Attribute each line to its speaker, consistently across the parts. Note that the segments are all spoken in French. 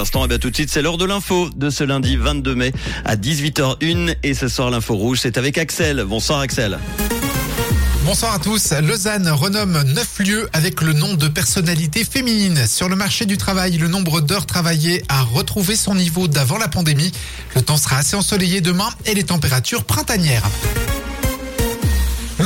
Speaker 1: instants. Et bien tout de suite, c'est l'heure de l'info de ce lundi 22 mai à 18h01. Et ce soir, l'info rouge, c'est avec Axel. Bonsoir Axel.
Speaker 2: Bonsoir à tous. Lausanne renomme neuf lieux avec le nom de personnalités féminines. Sur le marché du travail, le nombre d'heures travaillées a retrouvé son niveau d'avant la pandémie. Le temps sera assez ensoleillé demain et les températures printanières.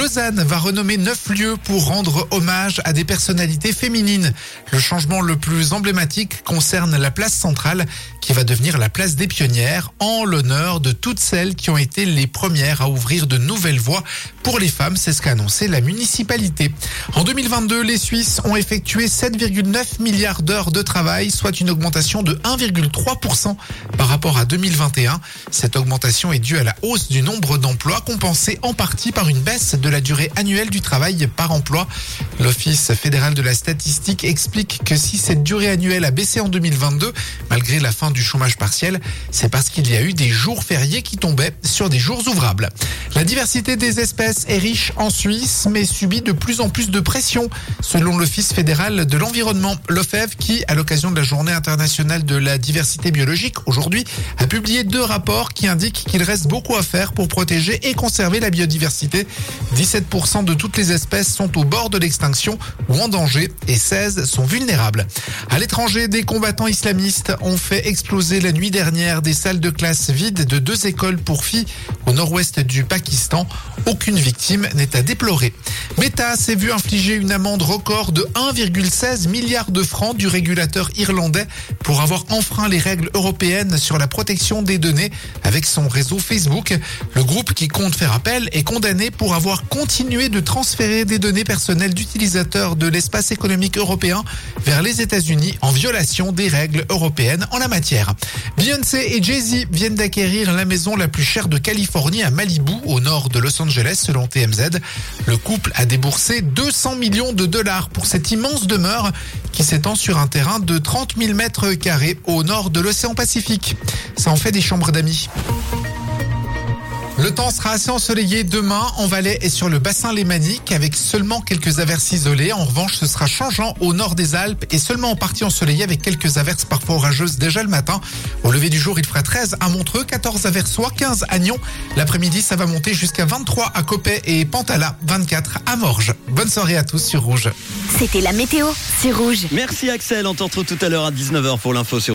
Speaker 2: Lausanne va renommer neuf lieux pour rendre hommage à des personnalités féminines. Le changement le plus emblématique concerne la place centrale qui va devenir la place des pionnières en l'honneur de toutes celles qui ont été les premières à ouvrir de nouvelles voies pour les femmes. C'est ce qu'a annoncé la municipalité. En 2022, les Suisses ont effectué 7,9 milliards d'heures de travail, soit une augmentation de 1,3% par rapport à 2021. Cette augmentation est due à la hausse du nombre d'emplois compensée en partie par une baisse de la durée annuelle du travail par emploi. L'Office fédéral de la statistique explique que si cette durée annuelle a baissé en 2022, malgré la fin du chômage partiel, c'est parce qu'il y a eu des jours fériés qui tombaient sur des jours ouvrables. La diversité des espèces est riche en Suisse, mais subit de plus en plus de pression, selon l'Office fédéral de l'environnement, l'OFEV, qui, à l'occasion de la Journée internationale de la diversité biologique, aujourd'hui, a publié deux rapports qui indiquent qu'il reste beaucoup à faire pour protéger et conserver la biodiversité. 17% de toutes les espèces sont au bord de l'extinction ou en danger et 16 sont vulnérables. À l'étranger, des combattants islamistes ont fait exploser la nuit dernière des salles de classe vides de deux écoles pour filles au nord-ouest du Pakistan. Aucune victime n'est à déplorer. Meta s'est vu infliger une amende record de 1,16 milliard de francs du régulateur irlandais pour avoir enfreint les règles européennes sur la protection des données avec son réseau Facebook. Le groupe qui compte faire appel est condamné pour avoir continué de transférer des données personnelles d'utilisateurs de l'espace économique européen vers les États-Unis en violation des règles européennes en la matière. Beyoncé et Jay-Z viennent d'acquérir la maison la plus chère de Californie à Malibu, au nord de Los Angeles, selon TMZ. Le couple a déboursé 200 millions de dollars pour cette immense demeure qui s'étend sur un terrain de 30 000 mètres carrés au nord de l'océan Pacifique. Ça en fait des chambres d'amis. Le temps sera assez ensoleillé demain en Valais et sur le bassin lémanique avec seulement quelques averses isolées. En revanche, ce sera changeant au nord des Alpes et seulement en partie ensoleillé avec quelques averses parfois orageuses déjà le matin. Au lever du jour, il fera 13 à Montreux, 14 à Versoix, 15 à Nyon. L'après-midi, ça va monter jusqu'à 23 à Copet et Pantala, 24 à Morges. Bonne soirée à tous sur Rouge.
Speaker 3: C'était la météo sur Rouge.
Speaker 1: Merci Axel. On te retrouve tout à l'heure à 19h pour l'info sur